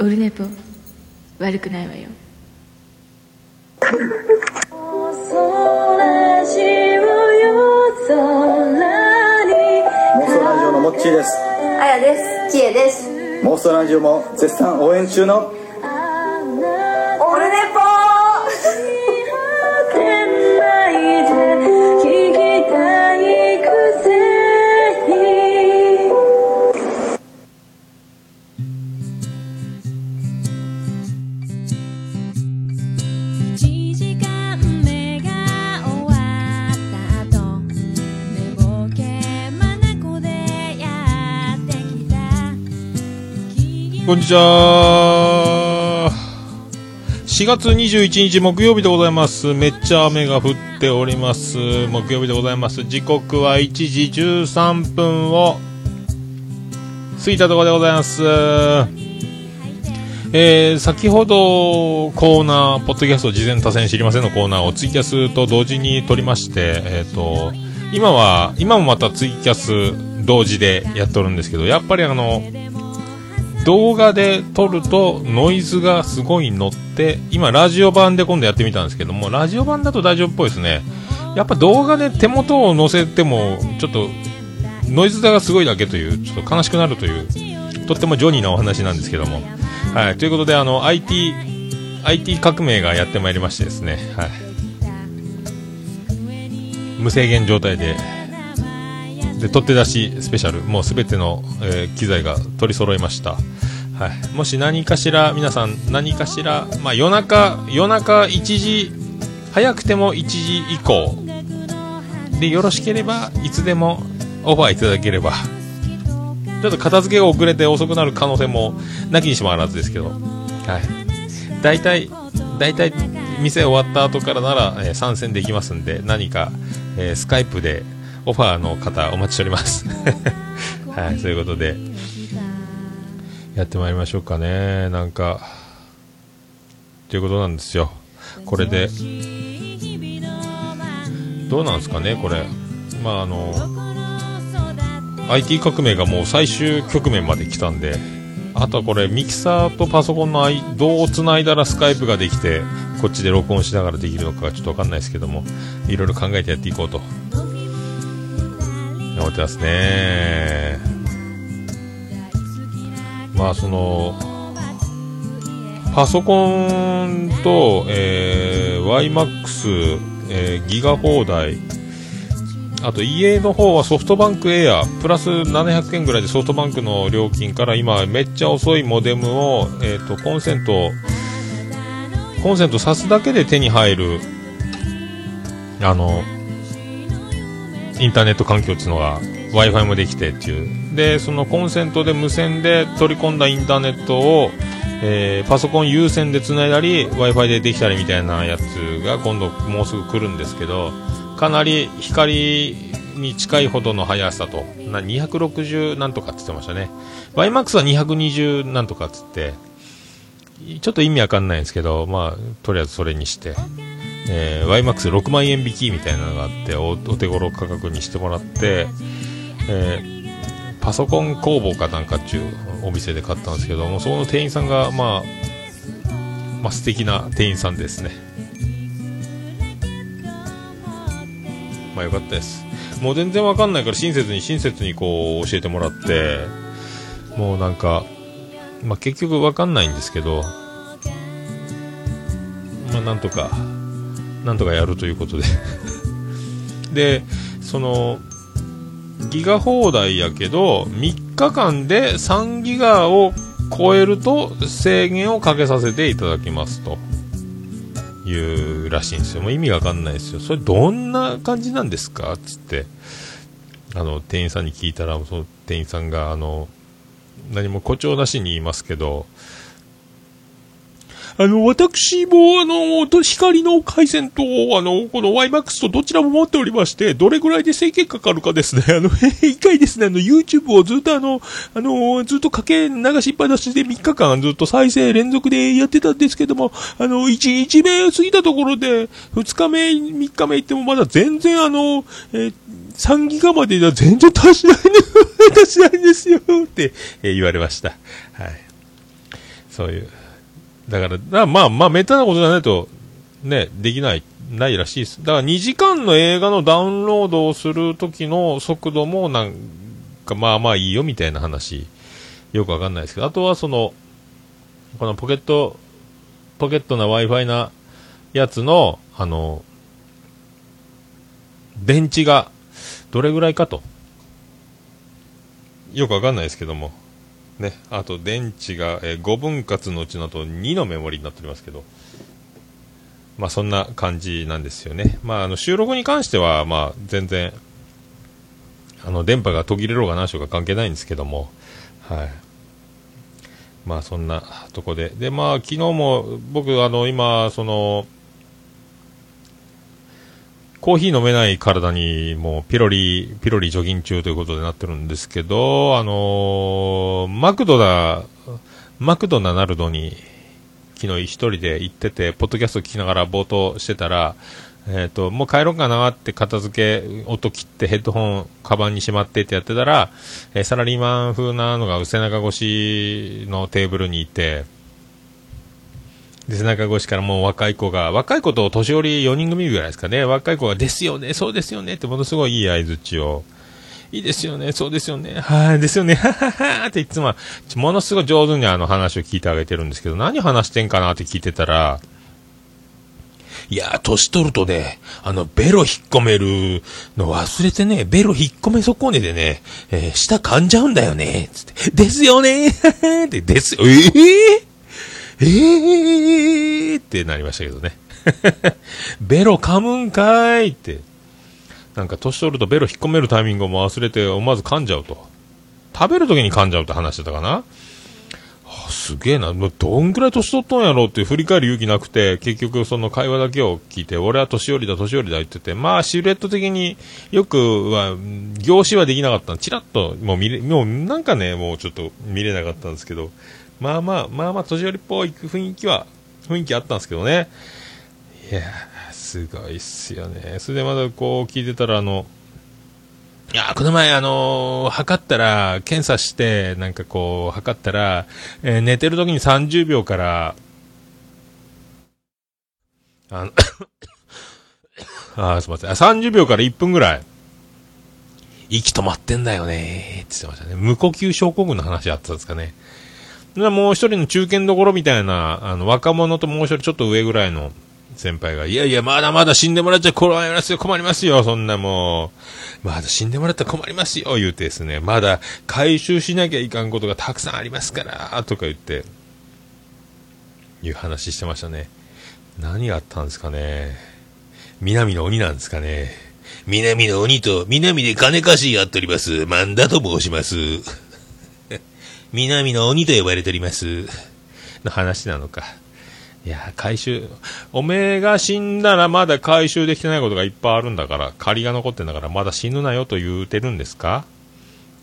オルネポ悪くないわよ妄想ラジオのモッチーですあやです。ちえです。妄想ラジオも絶賛応援中のんにちは。4月21日木曜日でございます。めっちゃ雨が降っております。木曜日でございます。時刻は1時13分を過ぎたところでございます。えー、先ほどコーナー、ポッドキャスト事前多戦知りませんのコーナーをツイキャスと同時に撮りまして、えっ、と、今は、今もまたツイキャス同時でやっとるんですけど、やっぱりあの、動画で撮るとノイズがすごい乗って今ラジオ版で今度やってみたんですけどもラジオ版だと大丈夫っぽいですね。やっぱ動画で手元を載せてもちょっとノイズがすごいだけというちょっと悲しくなるというとってもジョニーなお話なんですけども。はい。ということであの IT IT 革命がやってまいりましてですねはい無制限状態でで取って出しスペシャル。もうすべての、えー機材が取り揃いました、はい、もし何かしら皆さん何かしら、まあ、夜中夜中1時早くても1時以降。でよろしければいつでもオファーいただければ。ちょっと片付けが遅れて遅くなる可能性もなきにしもあらずですけど、はい、大体大体店終わった後からなら、えー参戦できますんで何か、えースカイプでオファーの方お待ちしております。はいそういうことで。やってまいりましょうかね。なんかということなんですよ。これで。どうなんですかねこれ。まああの IT 革命がもう最終局面まで来たんで。あとはこれミキサーとパソコンの間どうつないだらスカイプができてこっちで録音しながらできるのかがちょっとわかんないですけどもいろいろ考えてやっていこうと思ってますね。まあそのパソコンと、えー、YMAX、えーギガ放題。あと家の方はソフトバンクエア。プラス700円ぐらいでソフトバンクの料金から今めっちゃ遅いモデムを、えー、とコンセントコンセント挿すだけで手に入る。あのインターネット環境っていうのが w i f i もできてっていう。でそのコンセントで無線で取り込んだインターネットを、えーパソコン有線でつないだり w i f i でできたりみたいなやつが今度もうすぐ来るんですけどかなり光に近いほどの速さとな260なんとかって言ってましたね。YMAX は220なんとかっつってちょっと意味わかんないんですけどまあとりあえずそれにして。えー、YMAX6 万円引きみたいなのがあっておお手頃価格にしてもらって、えーパソコン工房かなんかっていうお店で買ったんですけどもその店員さんがまあまあ素敵な店員さんですね。まあよかったです。もう全然わかんないから親切に親切にこう教えてもらってもうなんかまあ結局わかんないんですけどまあなんとかなんとかやるということで。でそのギガ放題やけど3日間で3ギガを超えると制限をかけさせていただきますと。いうらしいんですよ。もう意味わかんないですよ。それどんな感じなんですか？つって。あの店員さんに聞いたらその店員さんがあの何も誇張なしに言いますけどあの、私も、あの、光の回線と、あの、この YMAX とどちらも持っておりまして、どれぐらいで制限かかるかですね。あの、一回ですね、あの、YouTube をずっとあの、あの、ずっとかけ流しっぱなしで3日間ずっと再生連続でやってたんですけども、あの、1日目過ぎたところで、2日目、3日目行ってもまだ全然あの、えー3ギガまででは全然達しないね、達しないんですよ、って、え言われました。はい。そういう。だから、だまあまあ、めったなことじゃないと、ね、できない、ないらしいです。だから2時間の映画のダウンロードをするときの速度もなんかまあまあいいよみたいな話、よくわかんないですけど、あとはその、このポケット、ポケットな Wi-Fi なやつの、あの、電池がどれぐらいかと。よくわかんないですけども。ね。あと、電池が、えー5分割のうちのと2のメモリになっておりますけど。まあ、そんな感じなんですよね。まあ、あの、収録に関しては、まあ、全然、あの、電波が途切れろうが何しようか関係ないんですけども。はい。まあ、そんなとこで。で、まあ、昨日も、僕、あの、今、その、コーヒー飲めない体にもうピロリ、ピロリ除菌中ということでなってるんですけど、あのーマクドだ、マクドナナルドに昨日一人で行ってて、ポッドキャスト聞きながら冒頭してたら、えっ、と、もう帰ろうかなって片付け、音切ってヘッドホン、カバンにしまってってやってたら、えーサラリーマン風なのが背中越しのテーブルにいて、で、背中越しからもう若い子が、若い子と年寄り4人組ぐらいですかね、若い子が、ですよね、そうですよねってものすごいいい合図値を、いいですよね、そうですよね、はい、ですよね、はははっていつも、ものすごい上手にあの話を聞いてあげてるんですけど、何話してんかなって聞いてたら、いや、年取るとね、あの、ベロ引っ込めるの忘れてね、ベロ引っ込め損ねでね、えー舌噛んじゃうんだよね、つって、ですよねって、ですよ、えー、えーってなりましたけどね。ベロ噛むんかーいって。なんか年取るとベロ引っ込めるタイミングをも忘れて思わず噛んじゃうと。食べるときに噛んじゃうって話してたかなあすげえな。もうどんぐらい年取ったんやろうって振り返る勇気なくて、結局その会話だけを聞いて、俺は年寄りだ、年寄りだ言ってて、まあシルエット的によくは、うん凝視はできなかった。チラッと、もう見れ、もうなんかね、もうちょっと見れなかったんですけど、まあまあ、まあまあ年寄りっぽい雰囲気は、雰囲気あったんですけどね。いや、すごいっすよね。それでまだこう聞いてたら、あの、いやこの前、あのー測ったら、検査して、なんかこう、測ったら、えー寝てる時に30秒から、あの、あすみません。あ30秒から1分ぐらい、息止まってんだよねって言ってましたね。無呼吸症候群の話あったんですかね。もう一人の中堅どころみたいな、あの、若者ともう一人ちょっと上ぐらいの先輩が、いやいや、まだまだ死んでもらっちゃ困りますよ、困りますよ、そんなもう。まだ死んでもらったら困りますよ、言うてですね。まだ回収しなきゃいかんことがたくさんありますから、とか言って、いう話してましたね。何があったんですかね。南の鬼なんですかね。南の鬼と南で金貸しやっております。万田と申します。南の鬼と呼ばれております。の話なのか。いや、回収、おめえが死んだらまだ回収できてないことがいっぱいあるんだから、借りが残ってんだから、まだ死ぬなよと言うてるんですか？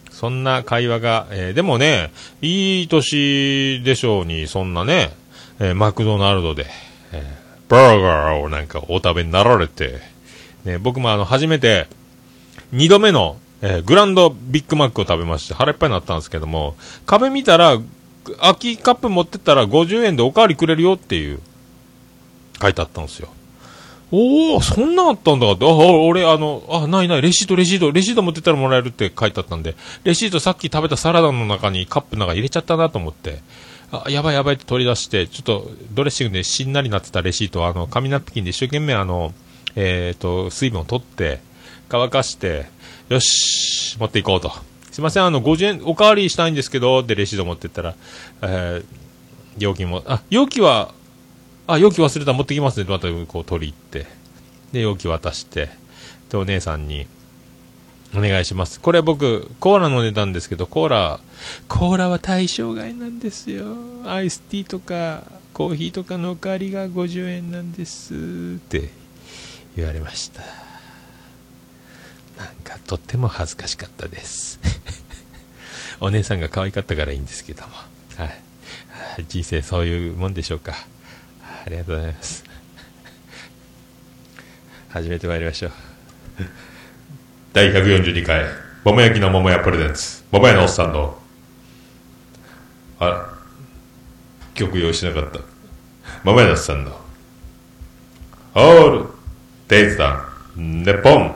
そんな会話が、えーでもね、いい年でしょうに、そんなね、えーマクドナルドで、えーバーガーをなんかお食べになられて、ね、僕もあの、初めて、二度目の、えーグランドビッグマックを食べまして腹いっぱいになったんですけども、壁見たら、空きカップ持ってったら50円でおかわりくれるよっていう、書いてあったんですよ。おお、そんなあったんだって。あ、俺、あの、あ、ないない、レシート、レシート、レシート持ってったらもらえるって書いてあったんで、レシートさっき食べたサラダの中にカップの中入れちゃったなと思って、あ、やばいやばいって取り出して、ちょっとドレッシングでしんなりなってたレシートを、あの、紙ナプキンで一生懸命あの、えっ、と、水分を取って、乾かして、よし、持っていこうと。すいません、あの、50円、おかわりしたいんですけど、で、レシート持ってったら、えー、容器も、あ、容器は、あ、容器忘れた、持ってきますね、またこう取り行って。で、容器渡して、で、お姉さんに、お願いします。これ僕、コーラ飲んでたんですけど、コーラ、コーラは対象外なんですよ。アイスティーとか、コーヒーとかのおかわりが50円なんです。って言われました。なんか、とっても恥ずかしかったです。お姉さんが可愛かったからいいんですけども。はい。人生そういうもんでしょうか。ありがとうございます。始めてまいりましょう。第142回、桃焼きの桃屋プレゼンツ、桃屋のおっさんの、あ、曲用意しなかった。豆梨さんの、オール、デイズだ、ネポン。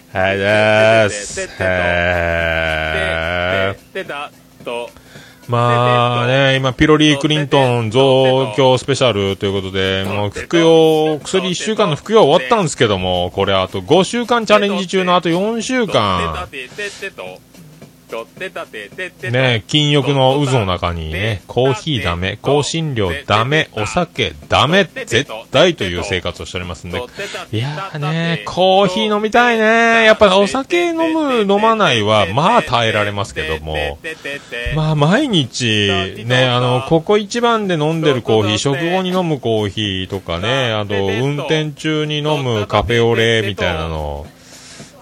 はいです。へまあね、今、ピロリー・クリントン増強スペシャルということで、もう服用、薬1週間の服用終わったんですけども、これあと5週間チャレンジ中のあと4週間、ね、禁欲の渦の中にね、コーヒーダメ、香辛料ダメ、お酒ダメ、絶対という生活をしておりますんで、いやーね、コーヒー飲みたいね。やっぱお酒飲む、飲まないは、まあ耐えられますけども、まあ毎日、ね、あの、ここ一番で飲んでるコーヒー、食後に飲むコーヒーとかね、あと、運転中に飲むカフェオレみたいなの、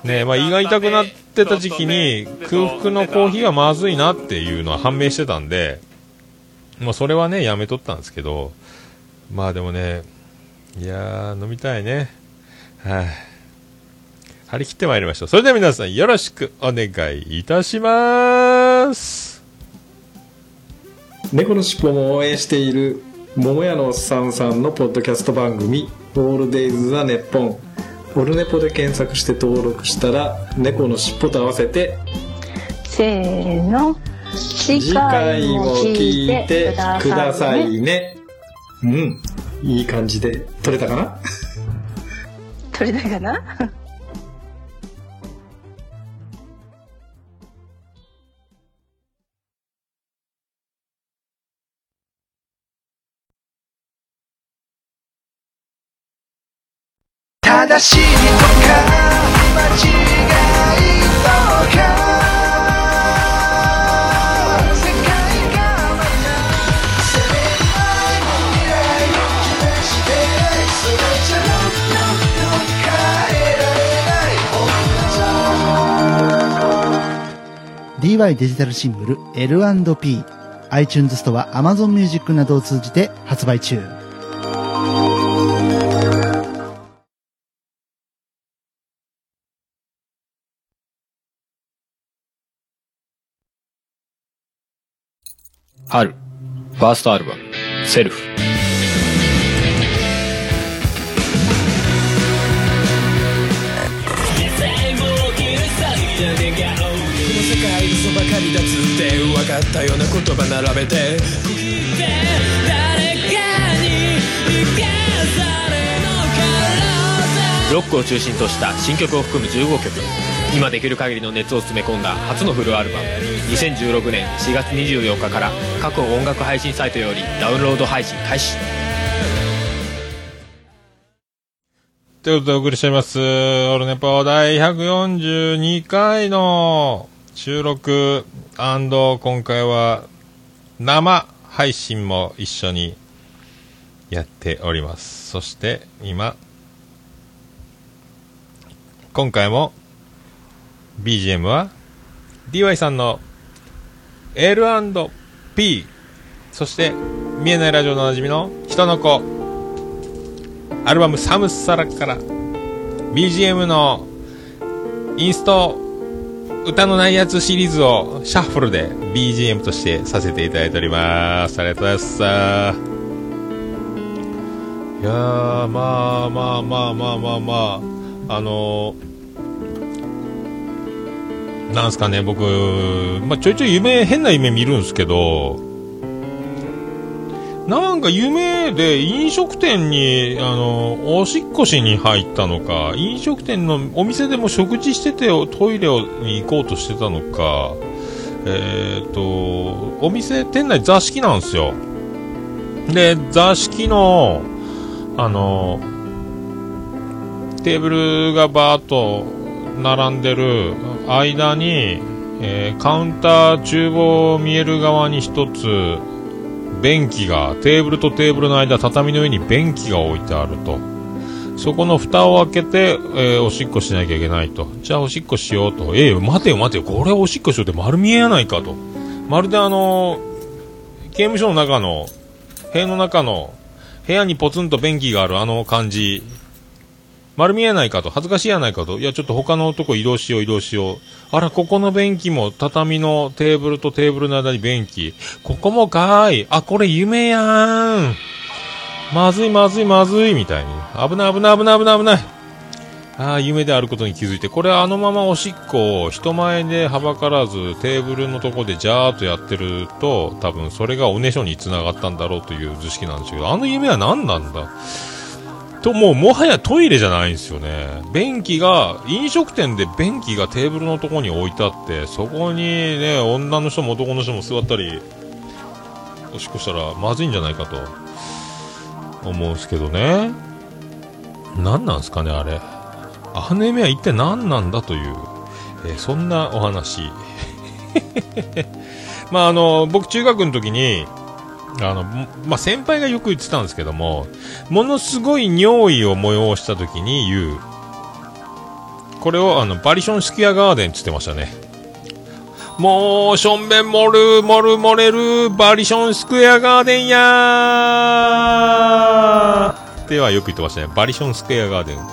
ね、まあ胃が痛くなってた時期に、空腹のコーヒーはまずいなっていうのは判明してたんで、まあそれはね、やめとったんですけど、まあでもね、いやー、飲みたいね。はい、張り切ってまいりましょう。それでは皆さんよろしくお願いいたします。猫のしっぽも応援している桃屋のおっさんさんのポッドキャスト番組「オールデイズ・ザ・ネッポン」オルネポで検索して登録したら猫のしっぽと合わせてせーの次次回も聞いてくださいね。うん。いい感じで撮れたかな？取れたかな？デジタルシングル L&P iTunes ストア Amazon Music などを通じて発売中。春、ファーストアルバム、セルフ。嘘ばかりだつって分かったような言葉並べて誰かに生かされのかロックを中心とした新曲を含む15曲。今できる限りの熱を詰め込んだ初のフルアルバム。2016年4月24日から各音楽配信サイトよりダウンロード配信開始。ということでお送りしております、オールネポ第142回の収録今回は生配信も一緒にやっております。そして今、今回も BGM は DY さんの L&P そして見えないラジオのおなじみの人の子。アルバム「サムサラ」から。BGM のインスト歌のないやつシリーズをシャッフルで BGM としてさせていただいております。ありがとうございます。いやーまあまあまあまあまあまあ。あのーなんすかね僕、まあ、ちょいちょい夢変な夢見るんですけどなんか夢で飲食店に、あの、おしっこしに入ったのか、飲食店のお店でも食事しててトイレに行こうとしてたのか、えっ、と、お店、店内座敷なんですよ。で、座敷の、あの、テーブルがバーっと並んでる間に、えーカウンター、厨房見える側に一つ、便器が、テーブルとテーブルの間、畳の上に便器が置いてあると。そこの蓋を開けて、えーおしっこしなきゃいけないと。じゃあおしっこしようと。えー待てよ待てよ、これおしっこしようって丸見えやないかと。まるであのー刑務所の中の、塀の中の、部屋にポツンと便器があるあの感じ。丸見えないかと、恥ずかしいやないかと、いや、ちょっと他のとこ移動しよう、移動しよう。あら、ここの便器も、畳のテーブルとテーブルの間に便器。ここもかーい。あ、これ夢やーん。まずい、まずい、まずい、みたいに。危ない、危ない、危ない、危ない、危ない。ああ、夢であることに気づいて、これあのままおしっこを人前ではばからずテーブルのとこでジャーっとやってると、多分それがおねしょに繋がったんだろうという図式なんですけど、あの夢は何なんだ？と、もうもはやトイレじゃないんですよね。便器が、飲食店で便器がテーブルのとこに置いてあって、そこにね、女の人も男の人も座ったり、おしっこしたらまずいんじゃないかと思うんですけどね。何なんすかね、あれ。あの夢は一体何なんだという、えーそんなお話。まああの、僕中学の時に、あの、まあ、先輩がよく言ってたんですけども、ものすごい尿意を催した時に言う。これをあの、バリションスキアガーデンって言ってましたね。もう、しょんべん漏る、漏る、漏れる、バリションスクエアガーデンやーってはよく言ってましたね。バリションスクエアガーデン。ね、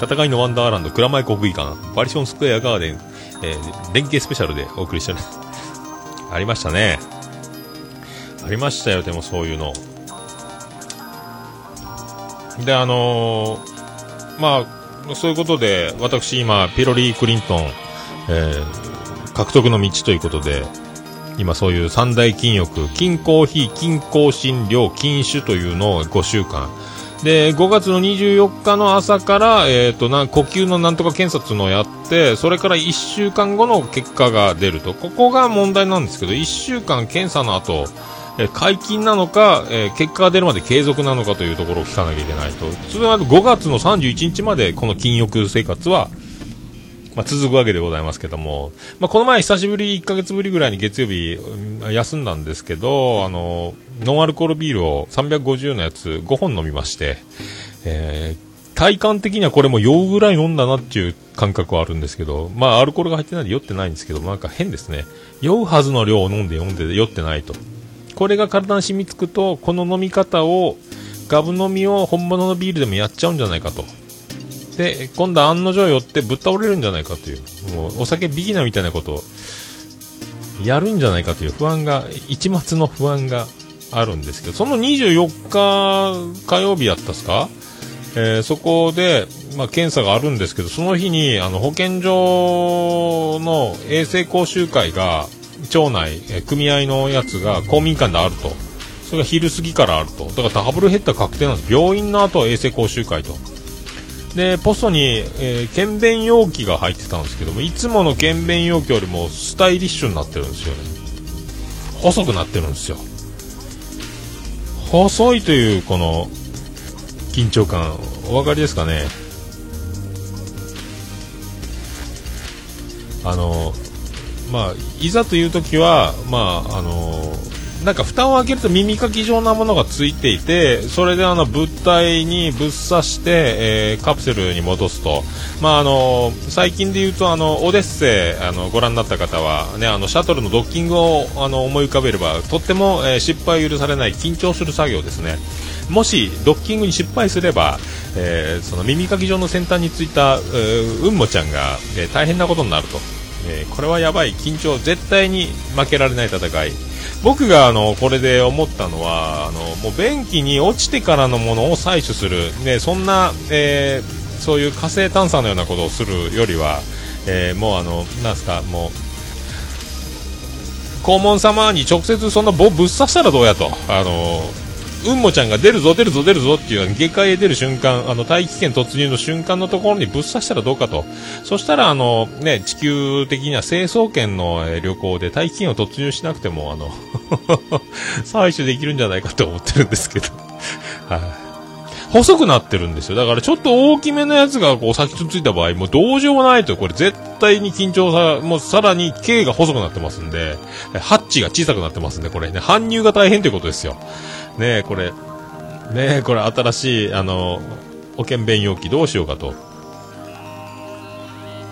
戦いのワンダーランド、蔵前国技館、バリションスクエアガーデン、えー連携スペシャルでお送りしております。ありましたね。ありましたよ、でもそういうの。で、あのーまあ、そういうことで、私今、ピロリー・クリントン、えー獲得の道ということで、今そういう三大禁欲、禁コーヒー、禁香辛料、禁酒というのを5週間。で、5月の24日の朝から、えっ、と、な、呼吸のなんとか検査っていうのをやって、それから1週間後の結果が出ると。ここが問題なんですけど、1週間検査の後、解禁なのか、え結果が出るまで継続なのかというところを聞かなきゃいけないと。それは5月の31日までこの禁欲生活は、まあ、続くわけでございますけども、まあ、この前久しぶり、1ヶ月ぶりぐらいに月曜日、休んだんですけど、あの、ノンアルコールビールを350のやつ5本飲みまして、えー体感的にはこれも酔うぐらい飲んだなっていう感覚はあるんですけど、まあ、アルコールが入ってないんで酔ってないんですけど、なんか変ですね。酔うはずの量を飲んで飲んで酔ってないと。これが体に染みつくと、この飲み方を、ガブ飲みを本物のビールでもやっちゃうんじゃないかと。で、今度案の定寄ってぶっ倒れるんじゃないかという、もうお酒ビギナーみたいなことをやるんじゃないかという不安が、一末の不安があるんですけど、その24日火曜日やったっすか？えーそこで、まあ、検査があるんですけど、その日に、あの、保健所の衛生講習会が、町内、え組合のやつが公民館であると。それが昼過ぎからあると。だからダブルヘッダー確定なんです。病院の後は衛生講習会と。で、ポストに、えー検便容器が入ってたんですけども、いつもの検便容器よりもスタイリッシュになってるんですよね。細くなってるんですよ。細いという、この、緊張感、お分かりですかね？あの、まあ、いざという時は、まあ、あの、なんか蓋を開けると耳かき状なものがついていて、それであの物体にぶっ刺して、えーカプセルに戻すと。まああの、最近で言うとあの、オデッセイ、あの、ご覧になった方は、ね、あの、シャトルのドッキングをあの、思い浮かべれば、とっても、えー失敗を許されない緊張する作業ですね。もし、ドッキングに失敗すれば、えーその耳かき状の先端についた、えーうんもちゃんが、え大変なことになると。えーこれはやばい、緊張、絶対に負けられない戦い。僕があのこれで思ったのはあのもう便器に落ちてからのものを採取する、ね、そんな、えーそういう火星探査のようなことをするよりは、えーもうあのなんすかもう黄門様に直接そんな棒ぶっ刺したらどうやと。あのうんもちゃんが出るぞ出るぞ出るぞっていう下界へ出る瞬間あの大気圏突入の瞬間のところにぶっ刺したらどうかとそしたらあの、ね、地球的には成層圏の旅行で大気圏を突入しなくてもあの 採取できるんじゃないかと思ってるんですけど、はい細くなってるんですよ。だからちょっと大きめのやつがこう先っついた場合、もうどうしようもないと、これ絶対に緊張さ、もうさらに径が細くなってますんで、ハッチが小さくなってますんで、これね、搬入が大変ということですよ。ねえ、これ、ねえ、これ新しい、あの、保険弁容器どうしようかと。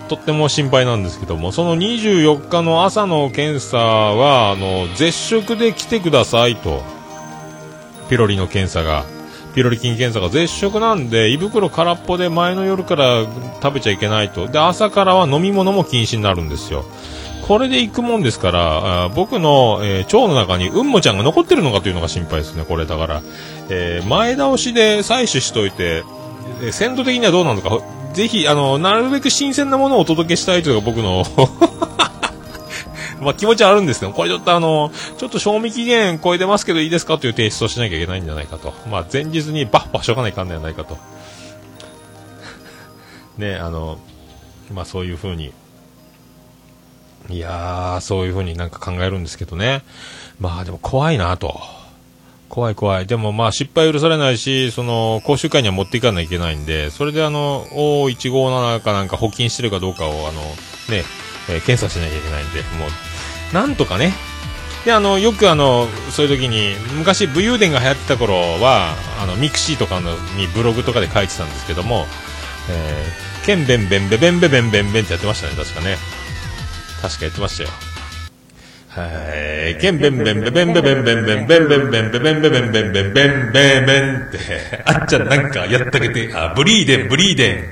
とっても心配なんですけども、その24日の朝の検査は、あの、絶食で来てくださいと。ピロリの検査が。ピロリ菌検査が絶食なんで、胃袋空っぽで前の夜から食べちゃいけないと。で、朝からは飲み物も禁止になるんですよ。これで行くもんですから、あ僕の、えー腸の中にうんもちゃんが残ってるのかというのが心配ですね、これ。だから、えー前倒しで採取しといて、えー鮮度的にはどうなのか、ぜひ、あの、なるべく新鮮なものをお届けしたいというのが僕の まあ気持ちはあるんですけど、これちょっとあの、ちょっと賞味期限超えてますけどいいですかという提出をしなきゃいけないんじゃないかと。まあ前日にバッバッしとかないかんのじゃないかと。ね、あの、まあそういう風に、いやー、そういう風になんか考えるんですけどね。まあでも怖いなと。怖い怖い。でもまあ失敗許されないし、その、講習会には持っていかないといけないんで、それであの、O157 かなんか保菌してるかどうかをあの、ね、えー検査しなきゃいけないんで、もう、なんとかね。で、あの、よくあの、そういう時に、昔武勇伝が流行ってた頃は、あの、ミクシーとかのにブログとかで書いてたんですけども、えー、ケンベンベンベベンベベンベンベンってやってましたね、確かね。確かやってましたよ。はい。ケンベンベンベベンベベンベンベンベンベンベンベベンベベンベンベンベンベンベンって、あっちゃんなんかやったけて、あ、ブリーデン、ブリーデン、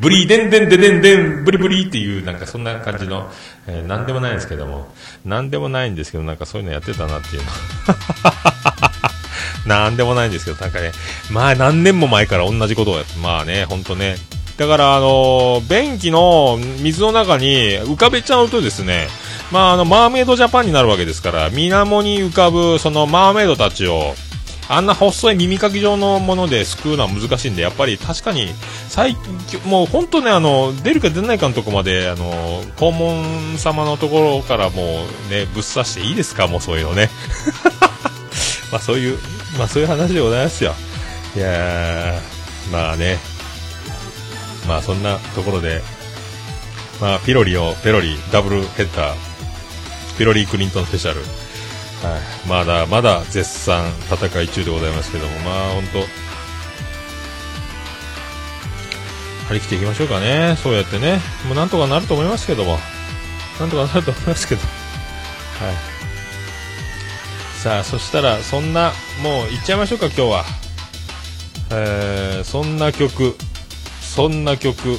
ブリーデンデンデデンデン、ブリブリっていう、なんかそんな感じの、えーなんでもないんですけども、なんでもないんですけど、なんかそういうのやってたなっていうの。なんでもないんですけど、なんかね、まあ何年も前から同じことをやって、まあね、ほんとね。だから、あのー便器の水の中に浮かべちゃうとですね、まああの、マーメイドジャパンになるわけですから、水面に浮かぶ、そのマーメイドたちを、あんな細い耳かき状のものですくうのは難しいんで、やっぱり確かに、最近、もう本当ね、あの、出るか出ないかのとこまで、あの、肛門様のところからもうね、ぶっ刺していいですか？もうそういうのね。まあそういう、まあそういう話でございますよ。いやー、まあね。まあそんなところで、まあピロリを、ペロリ、ダブルヘッダー、ピロリクリントンスペシャル。はい、まだまだ絶賛戦い中でございますけども、まあ本当張り切っていきましょうかね。そうやってね。もうなんとかなると思いますけども。なんとかなると思いますけど。はい。さあ、そしたら、そんな、もう行っちゃいましょうか、今日は。えー、そんな曲、そんな曲、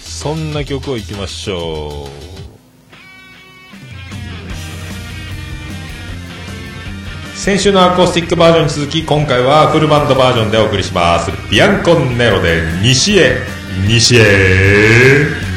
そんな曲をいきましょう。先週のアコースティックバージョンに続き今回はフルバンドバージョンでお送りします。ビアンコンネロで西へ西へ。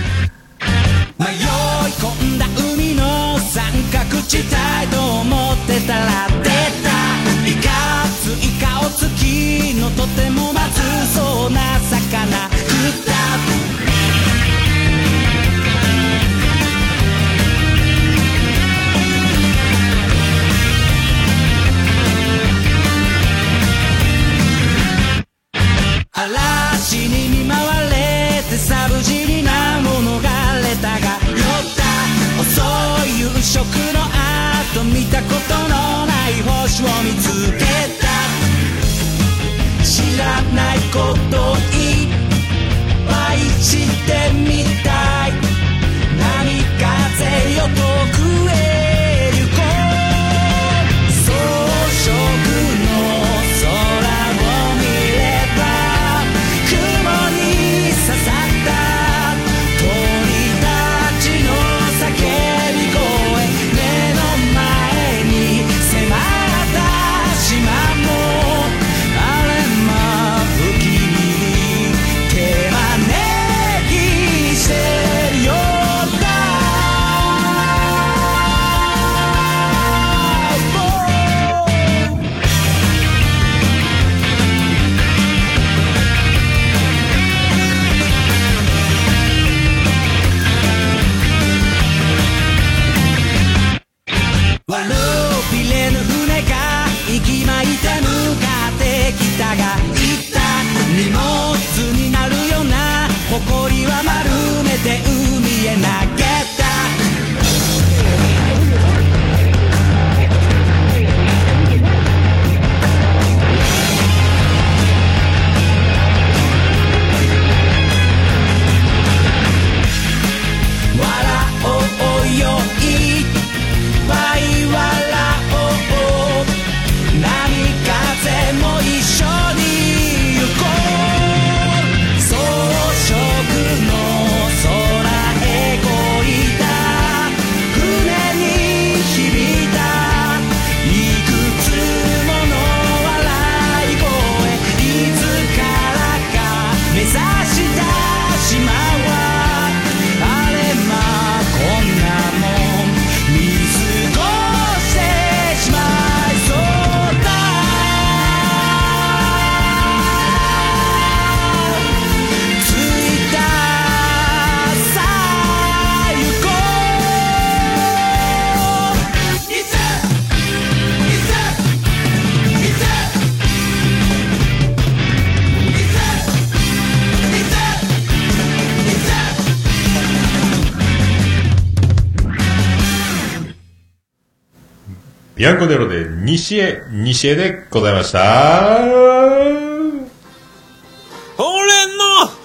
ビアンコネロで西へ、西へでございました。俺の、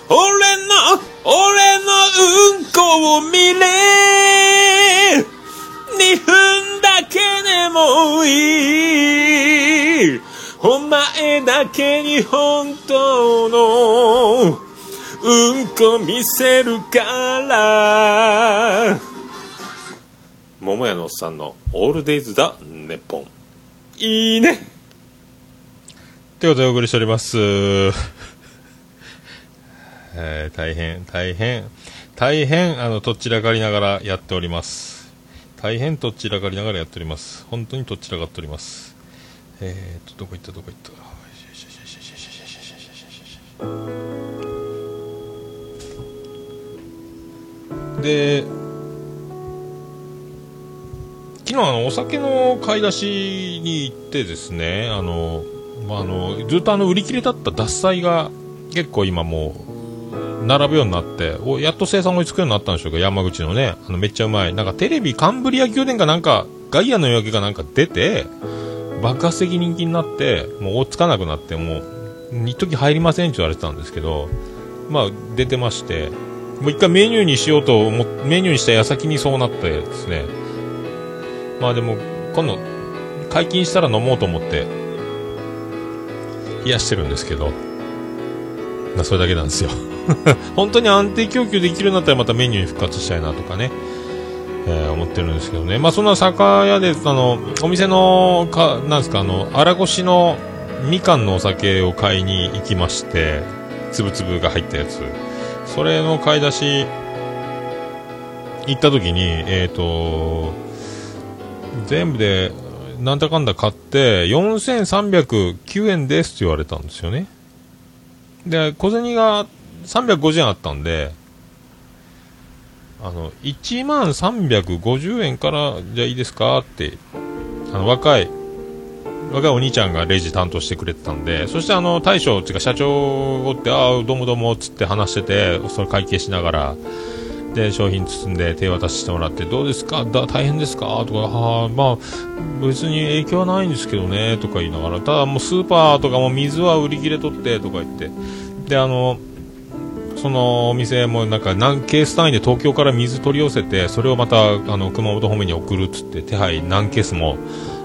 俺の、俺のうんこを見れ。二分だけでもいい。お前だけに本当のうんこ見せるから。桃屋のおっさんの「オールデイズだネッポン」いいねということでお送りしております。えー大変、大変、大変、あの、とっちらかりながらやっております。大変とっちらかりながらやっております。本当にとっちらかっております。えーと、どこ行ったどこ行ったで、昨日あのお酒の買い出しに行ってですねあの、まあ、あのずっとあの売り切れだった獺祭が結構今もう並ぶようになっておやっと生産追いつくようになったんでしょうか山口のねあのめっちゃうまい。なんかテレビカンブリア宮殿かなんかガイアの夜明けかなんか出て爆発的人気になってもう追いつかなくなってもう一時入りませんって言われてたんですけどまあ出てましてもう一回メニューにしようと思っメニューにした矢先にそうなってですねまあでも、今度、解禁したら飲もうと思って、冷やしてるんですけど、まあそれだけなんですよ。本当に安定供給できるようになったらまたメニューに復活したいなとかね、えー思ってるんですけどね。まあそんな酒屋で、あの、お店の、か、なんですか、あの、荒越のみかんのお酒を買いに行きまして、つぶつぶが入ったやつ。それの買い出し、行った時に、えっ、と、全部で、なんだかんだ買って、4309円ですって言われたんですよね。で、小銭が350円あったんで、あの、1万350円から、じゃあいいですかって、あの、若い、若いお兄ちゃんがレジ担当してくれてたんで、そしてあの、大将っていうか社長をって、ああ、どうもどうもっ、つって話してて、それ会計しながら、で商品包んで手渡ししてもらってどうですか？だ大変ですか？とかはまあ別に影響はないんですけどねとか言いながら。ただもうスーパーとかも水は売り切れとってとか言って。であのそのお店もなんか何ケース単位で東京から水取り寄せてそれをまたあの熊本方面に送るっつって手配何ケースも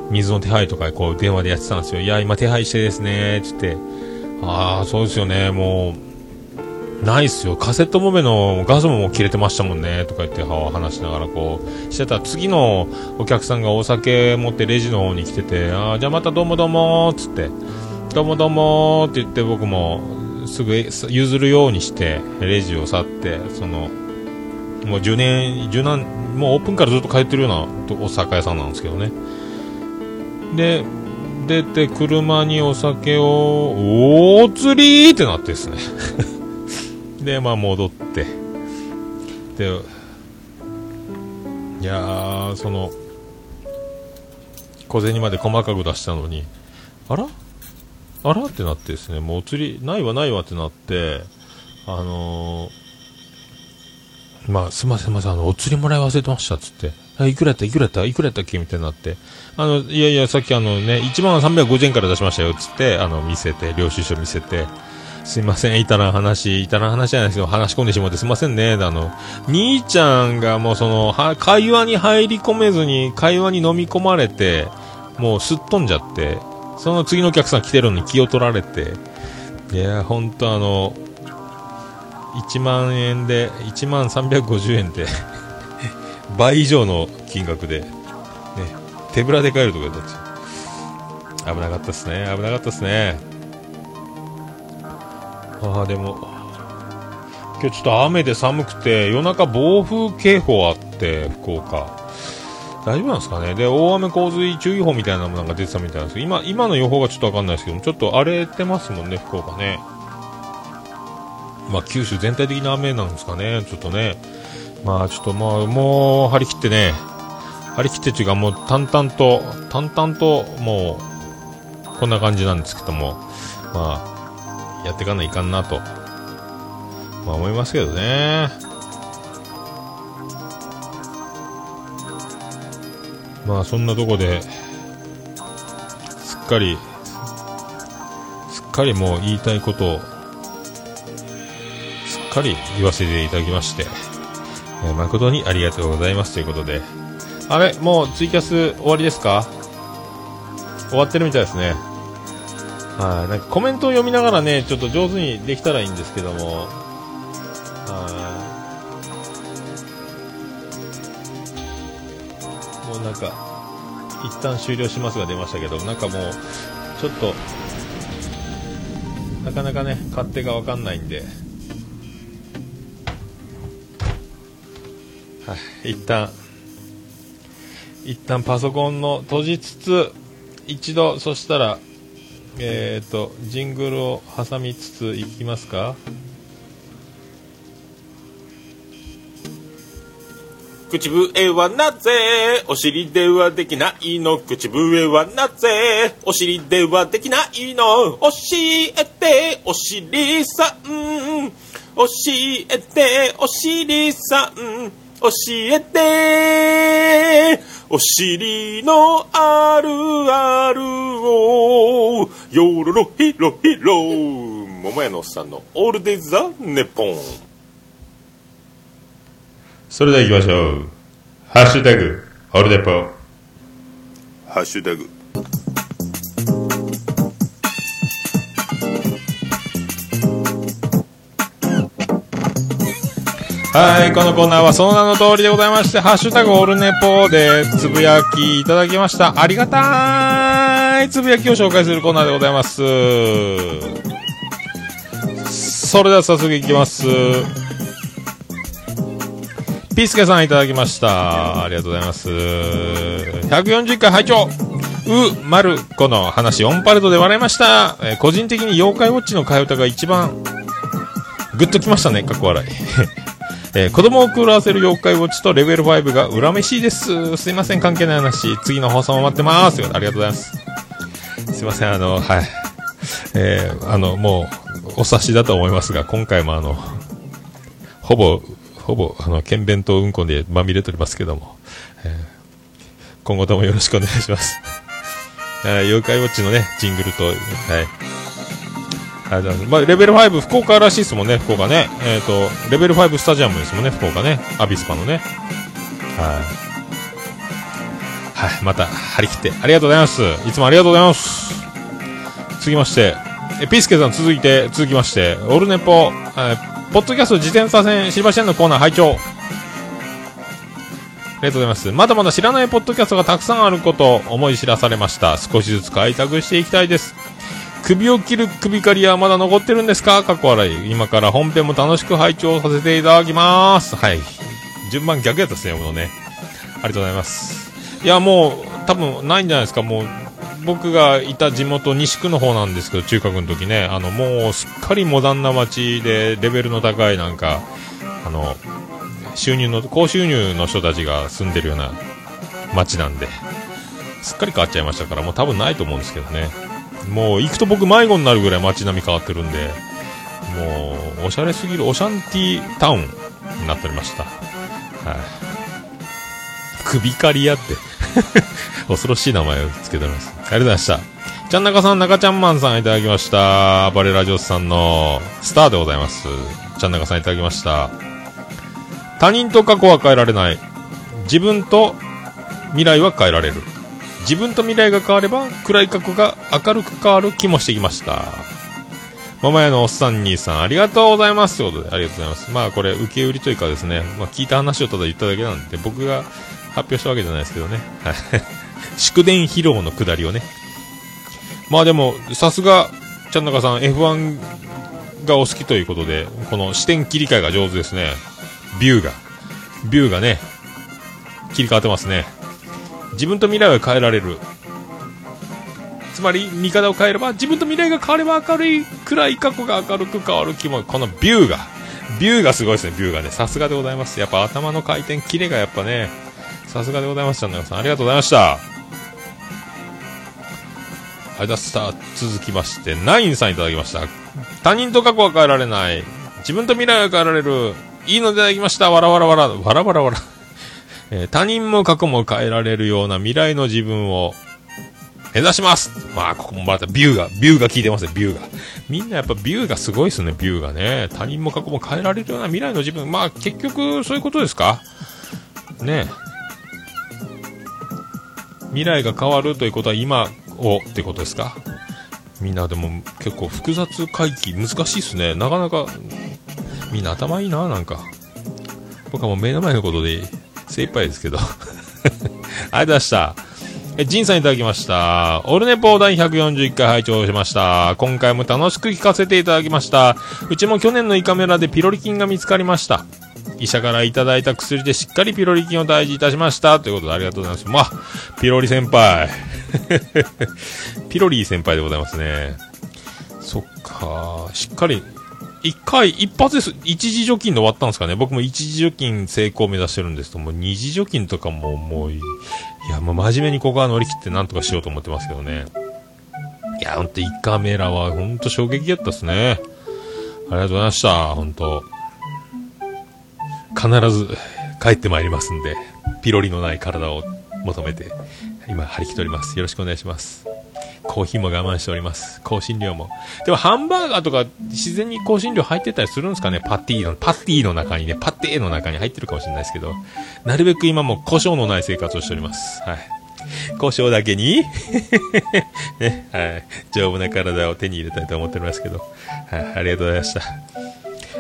水の手配とかこう電話でやってたんですよ。いや今手配してですねっつって。ああそうですよねもう。ないっすよ。カセットボベのガスももう切れてましたもんね。とか言って話しながらこう、してたら次のお客さんがお酒持ってレジの方に来てて、ああ、じゃあまたどうもどうもっつって、どうもどうもって言って僕もすぐ譲るようにして、レジを去って、その、もう10年、10何、もうオープンからずっと通ってるようなお酒屋さんなんですけどね。で、出て車にお酒を、おー釣りーってなってですね。で、まあ戻って。で、いや、その、小銭まで細かく出したのに、あら？あら？ってなってですね、もうお釣り、ないわないわってなって、あのーまあ、すみません、すみません、あの、お釣りもらい忘れてましたっ、つって。あいくらやった、いくらやった、いくらやったっけ？みたいになって。あの、いやいや、さっきあのね、1万350円から出しましたよ、つって、あの、見せて、領収書見せて、すいません、いたな話、いたな話じゃないですけど、話し込んでしまってすいませんね、あの、兄ちゃんがもうその、は会話に入り込めずに、会話に飲み込まれて、もうすっ飛んじゃって、その次のお客さん来てるのに気を取られて、いや、ほんとあの、1万円で、1万350円で、倍以上の金額で、ね、手ぶらで帰るとかだった危なかったっすね、危なかったっすね。ああ、でも、今日ちょっと雨で寒くて、夜中暴風警報あって、福岡。大丈夫なんですかねで、大雨洪水注意報みたいなものが出てたみたいなんですけど、今、今の予報がちょっとわかんないですけども、ちょっと荒れてますもんね、福岡ね。まあ、九州全体的な雨なんですかね、ちょっとね。まあ、ちょっとまあ、もう、張り切ってね、張り切ってっていうか、もう淡々と、淡々と、もう、こんな感じなんですけども、まあ、やっていかないかんなと、まあ思いますけどね。まあそんなとこで、すっかり、すっかりもう言いたいことを、すっかり言わせていただきまして、えー誠にありがとうございますということで、あれもうツイキャス終わりですか？終わってるみたいですね。はい、なんかコメントを読みながらね、ちょっと上手にできたらいいんですけども、はい。もうなんか、一旦終了しますが出ましたけど、なんかもう、ちょっと、なかなかね、勝手がわかんないんで、はい、一旦、一旦パソコンの閉じつつ、一度、そしたら、えっ、ー、と、ジングルを挟みつついきますか？口笛はなぜ？お尻ではできないの？口笛はなぜ？お尻ではできないの？教えてお尻さん。教えてお尻さん。教えて。お尻のあるあるをよろろひろひろ桃屋のおっさんのオールデザ・ネポンそれでは行きましょう。ハッシュタグ、オルデポ。ハッシュタグはい、このコーナーはその名の通りでございまして、ハッシュタグオルネポでつぶやきいただきました。ありがたいつぶやきを紹介するコーナーでございます。それでは早速いきます。ピースケさんいただきました。ありがとうございます。140回拝聴う、まる子の話、オンパレードで笑いました。えー個人的に妖怪ウォッチの替え歌が一番、グッときましたね、かっこ笑い。えー子供を狂わせる妖怪ウォッチとレベル5が恨めしいです。すいません、関係ない話。次の放送も待ってます。ありがとうございます。すいません、あの、はい。えーあの、もう、お察しだと思いますが、今回もあの、ほぼ、ほぼ、あの、剣弁とうんこでまみれておりますけども、えー今後ともよろしくお願いします。妖怪ウォッチのね、ジングルと、はい。ありがとうございますまあ、レベル5、福岡らしいですもんね、福岡ね。えっ、と、レベル5スタジアムですもんね、福岡ね。アビスパのね。はい。はい、また、張り切って、ありがとうございます。いつもありがとうございます。続きまして、え、ピースケさん続いて、続きまして、オルネポ、えーポッドキャスト自転車線、シルバシェンのコーナー拝聴ありがとうございます。まだまだ知らないポッドキャストがたくさんあることを思い知らされました。少しずつ開拓していきたいです。首を切る首刈りはまだ残ってるんですか？かっこ笑い。今から本編も楽しく拝聴させていただきます。はい。順番逆やったですね、もうね。ありがとうございます。いや、もう、多分ないんじゃないですか。もう、僕がいた地元西区の方なんですけど、中学の時ね、あの、もうすっかりモダンな街で、レベルの高いなんか、あの、収入の、高収入の人たちが住んでるような街なんで、すっかり変わっちゃいましたから、もう多分ないと思うんですけどね。もう行くと僕迷子になるぐらい街並み変わってるんで、もう、おしゃれすぎるオシャンティータウンになっておりました。はい。首刈り屋って。恐ろしい名前を付けております。ありがとうございました。ちゃんなかさん、中ちゃんマンさんいただきました。バレラジオスさんのスターでございます。ちゃんなかさんいただきました。他人と過去は変えられない。自分と未来は変えられる。自分と未来が変われば、暗い過去が明るく変わる気もしてきました。ママ屋のおっさん兄さん、ありがとうございます。ということで、ありがとうございます。まあ、これ、受け売りというかですね、まあ、聞いた話をただ言っただけなんで、僕が発表したわけじゃないですけどね。祝電披露のくだりをね。まあでも、さすが、ちゃんなかさん、F1 がお好きということで、この視点切り替えが上手ですね。ビューが。ビューがね、切り替わってますね。自分と未来は変えられる。つまり、見方を変えれば、自分と未来が変われば明るい、暗い過去が明るく変わる気も、このビューが、ビューがすごいですね、ビューがね。さすがでございます。やっぱ頭の回転、キレがやっぱね、さすがでございました、皆さん。ありがとうございました。ありがとうございました。続きまして、ナインさんいただきました。他人と過去は変えられない。自分と未来は変えられる。いいのでいただきました。わらわらわら。わらわらわら。えー他人も過去も変えられるような未来の自分を目指しますまあ、ここもまたビューが、ビューが効いてますね、ビューが。みんなやっぱビューがすごいですね、ビューがね。他人も過去も変えられるような未来の自分。まあ、結局、そういうことですか？ね未来が変わるということは今をってことですか？みんなでも結構複雑回帰難しいっすね。なかなか、みんな頭いいな、なんか。僕はもう目の前のことで精一杯ですけど。ありがとうございました。え、ジンさんいただきました。オルネポー第141回拝聴しました。今回も楽しく聞かせていただきました。うちも去年の胃カメラでピロリ菌が見つかりました。医者からいただいた薬でしっかりピロリ菌を退治いたしました。ということでありがとうございます。まあ、ピロリ先輩。ピロリ先輩でございますね。そっか、しっかり、一回、一発です。一時除菌で終わったんですかね。僕も一時除菌成功を目指してるんですけども、二次除菌とかももう、いや、もう真面目にここは乗り切ってなんとかしようと思ってますけどね。いや、ほんと、イカメラはほんと衝撃やったっすね。ありがとうございました。ほんと。必ず帰ってまいりますんで、ピロリのない体を求めて、今張り切っております。よろしくお願いします。コーヒーも我慢しております。香辛料も。でもハンバーガーとか自然に香辛料入ってたりするんですかね？パティの、パティの中にね、パテーの中に入ってるかもしれないですけど、なるべく今も胡椒のない生活をしております。はい。胡椒だけに、ね、はい。丈夫な体を手に入れたいと思っておりますけど、はい。ありがとうございまし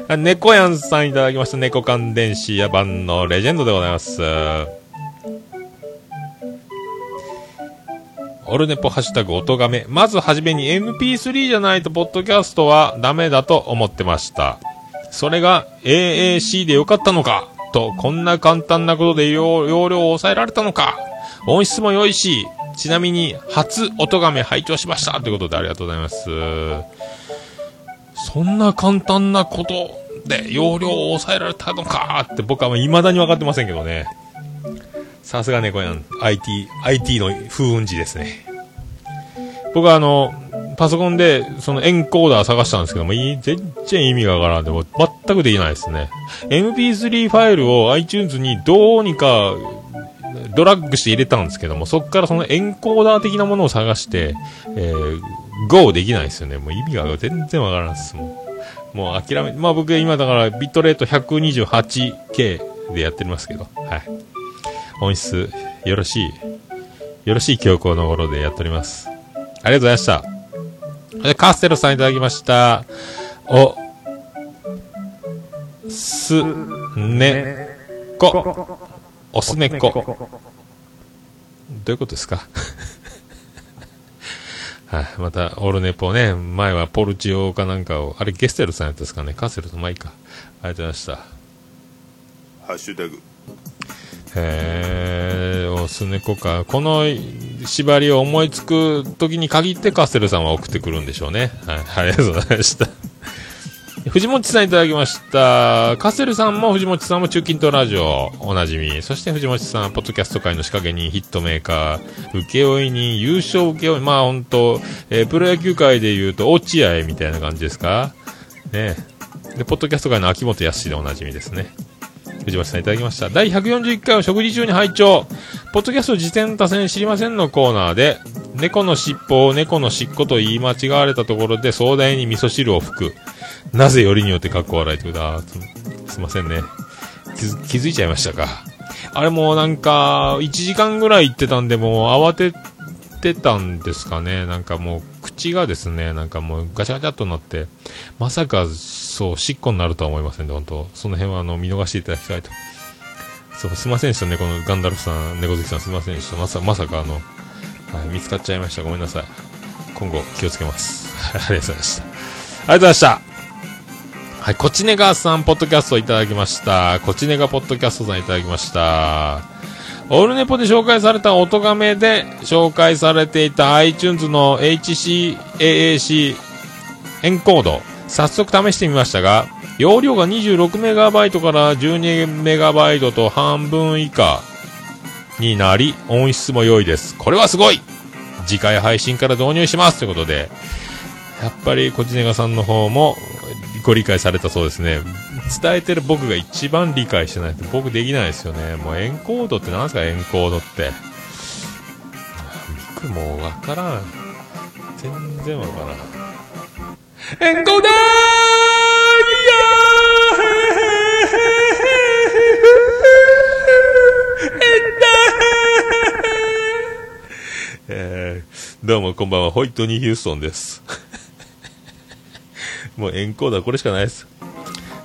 た。猫やんさんいただきました。猫缶電子や版のレジェンドでございます。オルネポハッシュタグ音がめ。まずはじめに MP3 じゃないとポッドキャストはダメだと思ってました。それが AAC でよかったのか？と、こんな簡単なことで容容量を抑えられたのか？音質も良いし、ちなみに初音がめ拝聴しましたということでありがとうございます。そんな簡単なことで容量を抑えられたのか？って僕はもう未だに分かってませんけどね。さすが猫やん。IT、IT の風雲児ですね。僕はあの、パソコンでそのエンコーダー探したんですけども、い全然意味がわからんで、も全くできないですね。MP3 ファイルを iTunes にどうにかドラッグして入れたんですけども、そこからそのエンコーダー的なものを探して、えー、Go できないですよね。もう意味が全然わからんです。もうもう諦め、まあ僕今だからビットレート 128K でやってますけど、はい。音質、よろしい、よろしい記憶をの頃でやっております。ありがとうございました。でカステルさんいただきました。お、す、ね、こ、おすねこ。どういうことですか？はい、また、オールネポね、前はポルチオかなんかを、あれゲステルさんやったんですかね、カステルさん前か。ありがとうございました。ハッシュタグへー、おすねこか。この縛りを思いつく時に限ってカステルさんは送ってくるんでしょうね。はい、ありがとうございました。藤本さんいただきました。カセルさんも藤本さんも中近東ラジオおなじみ。そして藤本さん、ポッドキャスト界の仕掛け人、ヒットメーカー、請負人、優勝請負まあ本当、えープロ野球界で言うと落合みたいな感じですか？ねで、ポッドキャスト界の秋元康でおなじみですね。藤本さんいただきました。第141回を食事中に拝聴ポッドキャスト自転多戦知りませんのコーナーで、猫の尻尾を猫の尻尾と言い間違われたところで壮大に味噌汁を吹く。なぜよりによってかっこ笑いってことだ。すすいませんね。気づ気づいちゃいましたか。あれもうなんか、1時間ぐらい行ってたんで、もう慌ててたんですかね。なんかもう、口がですね、なんかもうガチャガチャっとなって、まさか、そう、しっこになるとは思いませんで、本当その辺はあの、見逃していただきたいと。そう、すいませんでしたね、このガンダルフさん、猫好きさんすいませんでした。まさ、まさかあの、はい、見つかっちゃいました。ごめんなさい。今後気をつけます。ありがとうございました。ありがとうございました。はい、コチネガさん、ポッドキャストいただきました。コチネガポッドキャストさんいただきました。オールネポで紹介された音がめで紹介されていた iTunes の HCAAC エンコード、早速試してみましたが、容量が 26MB から 12MB と半分以下になり、音質も良いです。これはすごい次回配信から導入しますということで、やっぱりコチネガさんの方もご理解されたそうですね。伝えてる僕が一番理解してないって僕できないですよね。もうエンコードって何ですか？エンコードって。僕もうわからん。全然わからん。エンコーダーえー、どうもこんばんは、ホイットニー・ヒューストンです。もうエンコーダーこれしかないです。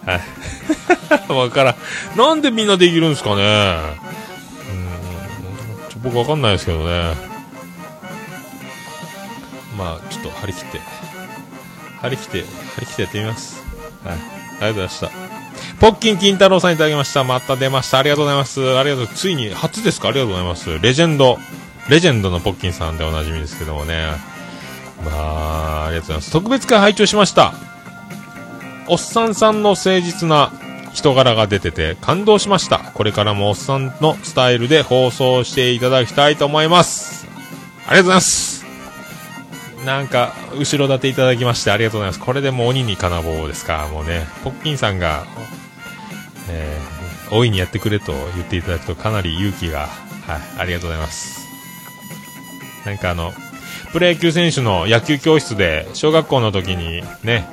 はい。わからん。なんでみんなできるんですかねうん、ちょ僕わかんないですけどね。まあ、ちょっと張り切って、張り切って、張り切ってやってみます。はい。ありがとうございました。ポッキン金太郎さんいただきました。また出ました。ありがとうございます。ありがとう。ついに、初ですか？ありがとうございます。レジェンド。レジェンドのポッキンさんでおなじみですけどもね。まあ、ありがとうございます。特別会拝聴しました。おっさんさんの誠実な人柄が出てて感動しました。これからもおっさんのスタイルで放送していただきたいと思います。ありがとうございます。なんか、後ろ盾いただきましてありがとうございます。これでもう鬼に金棒ですか。もうね、ポッキンさんが、えー、大いにやってくれと言っていただくとかなり勇気が、はい、ありがとうございます。なんかあの、プロ野球選手の野球教室で、小学校の時にね、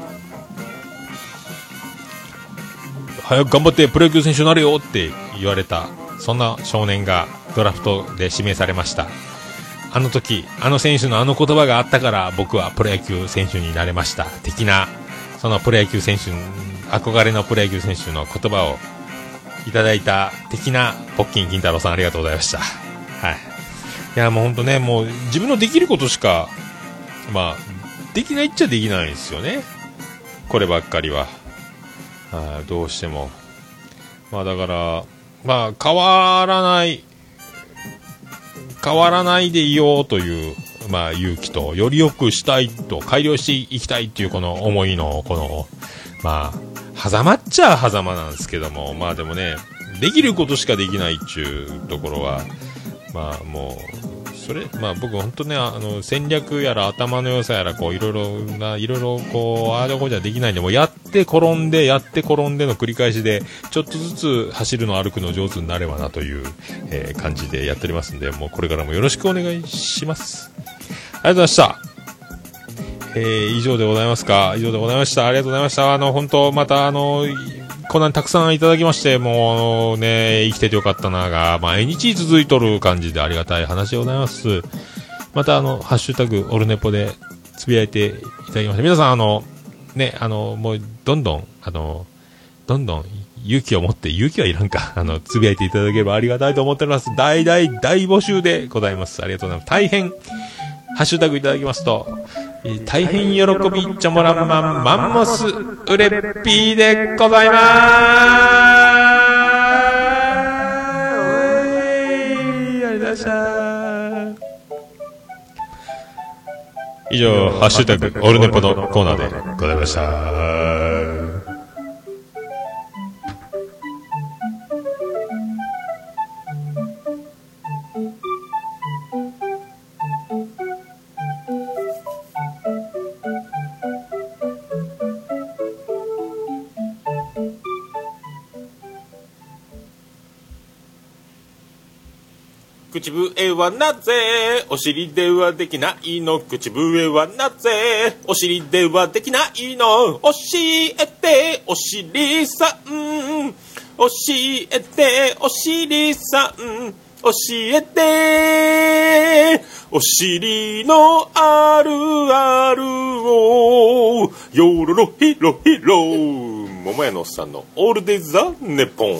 早く頑張ってプロ野球選手になれよって言われた、そんな少年がドラフトで指名されました。あの時、あの選手のあの言葉があったから僕はプロ野球選手になれました。的な、そのプロ野球選手、憧れのプロ野球選手の言葉をいただいた的なポッキン金太郎さんありがとうございました。はい。いやもうほんとね、もう自分のできることしか、まあ、できないっちゃできないんですよね。こればっかりは。はい、どうしても。まあだから、まあ変わらない、変わらないでいようという、まあ勇気と、より良くしたいと、改良していきたいっていうこの思いの、この、まあ、狭間っちゃ狭間なんですけども、まあでもね、できることしかできないっていうところは、まあもう、それ、まあ僕本当ね、あの、戦略やら頭の良さやら、こう、いろいろな、いろいろこう、ああじゃこうじゃできないんで、もうやって転んで、やって転んでの繰り返しで、ちょっとずつ走るの歩くの上手になればなという、えー感じでやっておりますんで、もうこれからもよろしくお願いします。ありがとうございました。えー、以上でございますか？以上でございました。ありがとうございました。あの、本当またあの、こんなにたくさんいただきまして、もう、ね、生きててよかったなが、毎日続いとる感じでありがたい話でございます。また、あの、ハッシュタグ、オルネポでつぶやいていただきました。皆さん、あの、ね、あの、もう、どんどん、あの、どんどん、勇気を持って、勇気はいらんか、あの、つぶやいていただければありがたいと思っております。大大大募集でございます。ありがとうございます。大変、ハッシュタグいただきますと、えー大変喜びちょもらんまんマンモスうれっぴーでございます。ありがとうございました。以上、ハッシュタグ、オルネポのコーナーでございました。口笛はなぜ？お尻ではできないの？口笛はなぜ？お尻ではできないの？教えてお尻さん。教えてお尻さん。教えて。お尻のあるあるを。よろろひろひろ桃屋のおっさんのオールデイ・ザ・ネポン。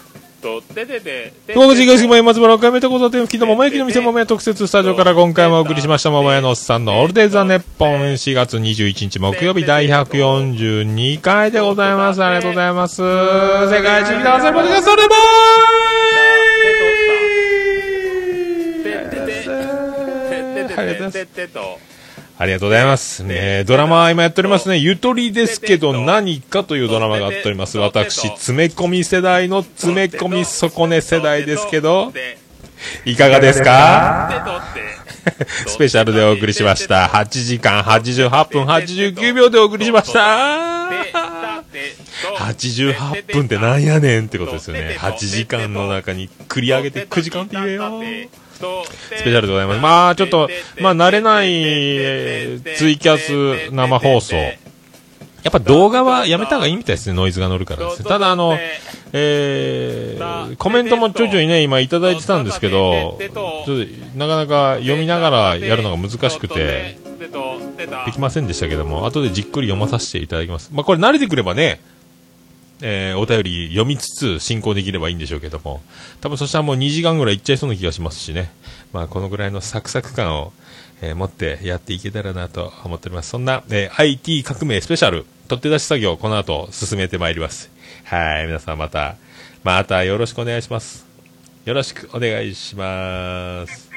て福岡市東区前松原岡山と交差点付近の桃焼きの店桃屋特設スタジオから今回もお送りしました。桃屋のおっさんのオールデイザネッポン4月21日木曜日第142回でございます。ありがとうございます。世界一に合わせるポッドキャストレモありがとうございます。ねドラマ今やっておりますね。ゆとりですけど何かというドラマがあっております。私、詰め込み世代の詰め込み損ね世代ですけど、いかがですか？スペシャルでお送りしました。8時間88分89秒でお送りしました。88分ってなんやねんってことですよね。8時間の中に繰り上げて9時間って言えよ。スペシャルでございます。まあ、ちょっと、まあ、慣れない、えーツイキャス生放送。やっぱ動画はやめた方がいいみたいですね、ノイズが乗るからですね。ただ、あの、えー、コメントもちょいちょいね、今いただいてたんですけど、ちょっとなかなか読みながらやるのが難しくて、できませんでしたけども、後でじっくり読まさせていただきます。まあ、これ慣れてくればね、えーお便り読みつつ進行できればいいんでしょうけども、多分そしたらもう2時間ぐらいいっちゃいそうな気がしますしね。まあ、このぐらいのサクサク感を、えー持ってやっていけたらなと思っております。そんな、えー IT 革命スペシャル、取って出し作業、この後進めてまいります。はい、皆さんまた、またよろしくお願いします。よろしくお願いします。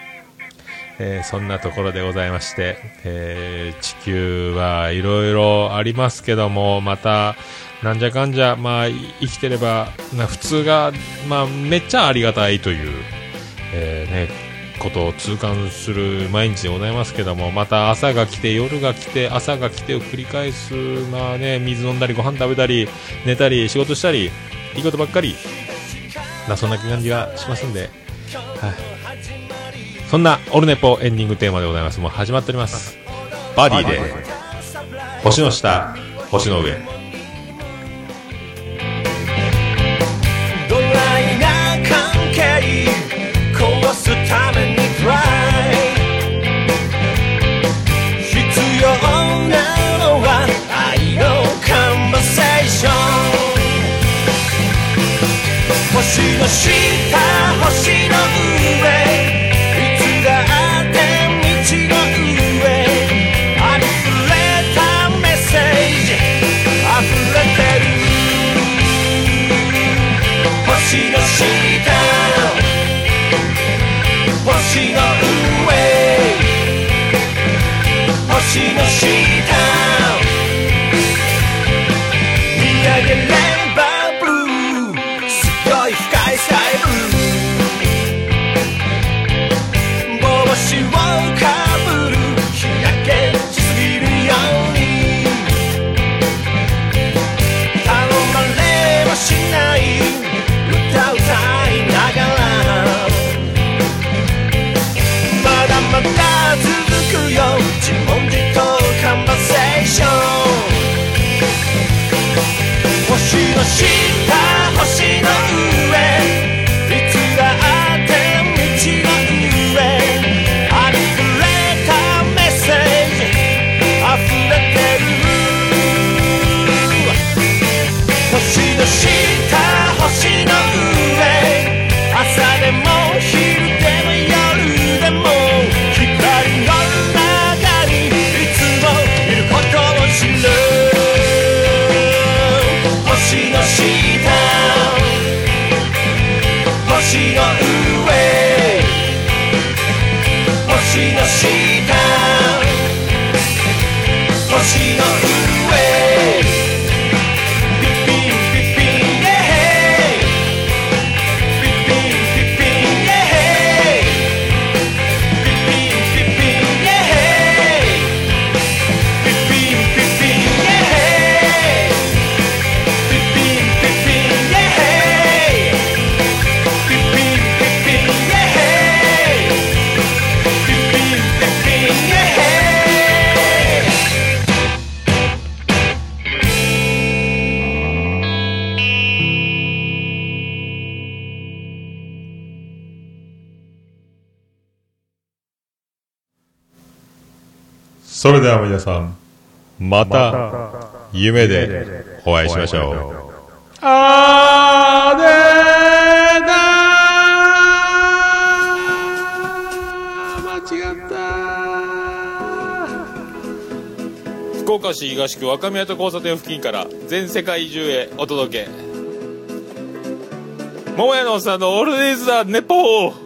えーそんなところでございまして、えー地球はいろいろありますけども、また、なんじゃかんじゃ、まあ、生きてれば、な普通が、まあ、めっちゃありがたいという、えーね、ことを痛感する毎日でございますけども、また朝が来て、夜が来て、朝が来てを繰り返す、まあね、水飲んだり、ご飯食べたり、寝たり、仕事したり、いいことばっかり、な、そんな感じがしますんで、はい。そんなオルネポエンディングテーマでございます。もう始まっております。バディで、星の下、星の上。believe she いつだって道の上ありふれたメッセージあふれてる年のた星の上朝でも昼それでは皆さん、また、夢でお会いしましょう。あーでーだ間違った福岡市東区若宮と交差点付近から全世界中へお届け。桃屋のおっさんのオールディーズ・ザ・ネポー。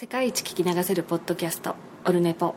世界一聞き流せるポッドキャストオルネポ。